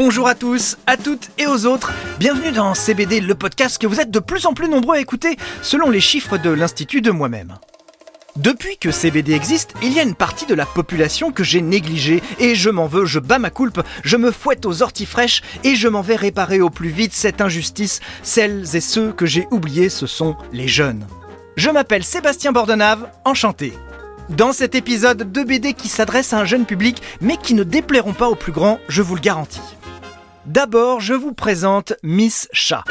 Bonjour à tous, à toutes et aux autres. Bienvenue dans CBD, le podcast que vous êtes de plus en plus nombreux à écouter selon les chiffres de l'Institut de moi-même. Depuis que CBD existe, il y a une partie de la population que j'ai négligée et je m'en veux, je bats ma coulpe, je me fouette aux orties fraîches et je m'en vais réparer au plus vite cette injustice. Celles et ceux que j'ai oubliés, ce sont les jeunes. Je m'appelle Sébastien Bordenave, enchanté. Dans cet épisode de BD qui s'adresse à un jeune public mais qui ne déplairont pas aux plus grands, je vous le garantis. D'abord, je vous présente Miss Chat.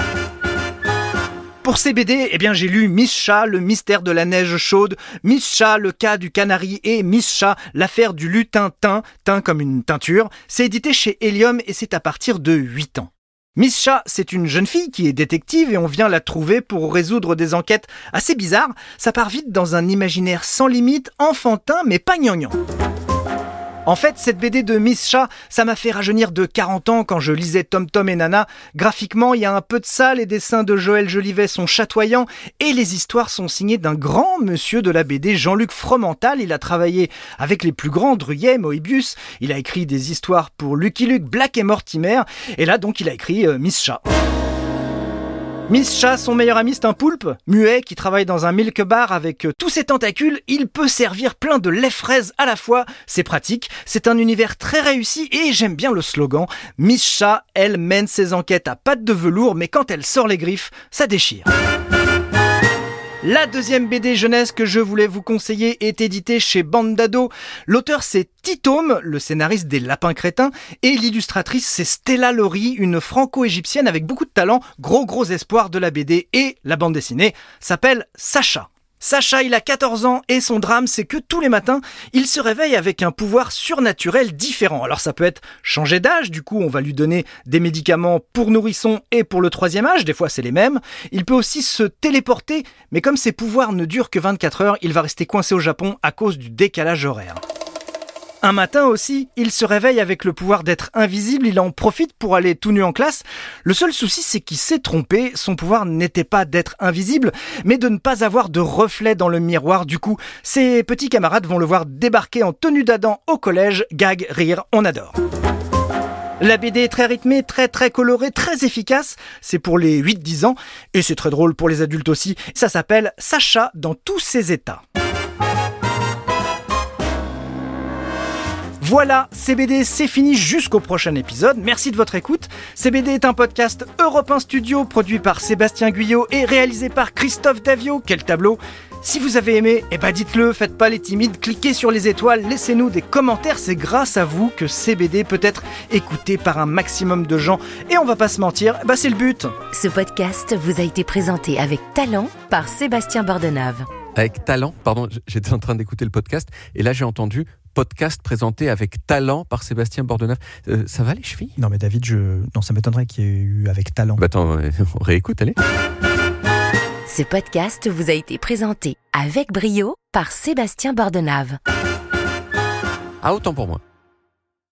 Pour ces eh bien, j'ai lu Miss Chat, le mystère de la neige chaude, Miss Chat, le cas du canari et Miss Chat, l'affaire du lutin teint, teint comme une teinture. C'est édité chez Helium et c'est à partir de 8 ans. Miss Chat, c'est une jeune fille qui est détective et on vient la trouver pour résoudre des enquêtes assez bizarres. Ça part vite dans un imaginaire sans limite, enfantin mais pas gnangnan. En fait, cette BD de Miss Chat, ça m'a fait rajeunir de 40 ans quand je lisais Tom Tom et Nana. Graphiquement, il y a un peu de ça, les dessins de Joël Jolivet sont chatoyants et les histoires sont signées d'un grand monsieur de la BD, Jean-Luc Fromental. Il a travaillé avec les plus grands, Druyet, Moebius. Il a écrit des histoires pour Lucky Luke, Black et Mortimer. Et là, donc, il a écrit euh, Miss Chat. Miss Chat, son meilleur ami, c'est un poulpe, muet, qui travaille dans un milk bar avec euh, tous ses tentacules. Il peut servir plein de lait fraise à la fois. C'est pratique. C'est un univers très réussi et j'aime bien le slogan. Miss Chat, elle mène ses enquêtes à pattes de velours, mais quand elle sort les griffes, ça déchire. La deuxième BD jeunesse que je voulais vous conseiller est éditée chez Bandado. L'auteur c'est Titome, le scénariste des Lapins Crétins, et l'illustratrice c'est Stella Laurie, une franco-égyptienne avec beaucoup de talent, gros gros espoir de la BD et la bande dessinée s'appelle Sacha. Sacha, il a 14 ans et son drame, c'est que tous les matins, il se réveille avec un pouvoir surnaturel différent. Alors ça peut être changer d'âge, du coup on va lui donner des médicaments pour nourrisson et pour le troisième âge, des fois c'est les mêmes. Il peut aussi se téléporter, mais comme ses pouvoirs ne durent que 24 heures, il va rester coincé au Japon à cause du décalage horaire. Un matin aussi, il se réveille avec le pouvoir d'être invisible, il en profite pour aller tout nu en classe. Le seul souci, c'est qu'il s'est trompé, son pouvoir n'était pas d'être invisible, mais de ne pas avoir de reflet dans le miroir. Du coup, ses petits camarades vont le voir débarquer en tenue d'Adam au collège, gag, rire, on adore. La BD est très rythmée, très très colorée, très efficace. C'est pour les 8-10 ans et c'est très drôle pour les adultes aussi. Ça s'appelle Sacha dans tous ses états. Voilà, CBD, c'est fini jusqu'au prochain épisode. Merci de votre écoute. CBD est un podcast Europe 1 Studio produit par Sébastien Guyot et réalisé par Christophe Davio. Quel tableau si vous avez aimé, eh ben dites-le, faites pas les timides, cliquez sur les étoiles, laissez-nous des commentaires, c'est grâce à vous que CBD peut être écouté par un maximum de gens. Et on va pas se mentir, bah c'est le but. Ce podcast vous a été présenté avec talent par Sébastien Bordenave. Avec talent, pardon, j'étais en train d'écouter le podcast et là j'ai entendu podcast présenté avec talent par Sébastien Bordenave. Euh, ça va les chevilles? Non mais David, je... non, ça m'étonnerait qu'il y ait eu avec talent. Bah attends, on réécoute, allez. Ce podcast vous a été présenté avec brio par Sébastien Bordenave. Ah, autant pour moi.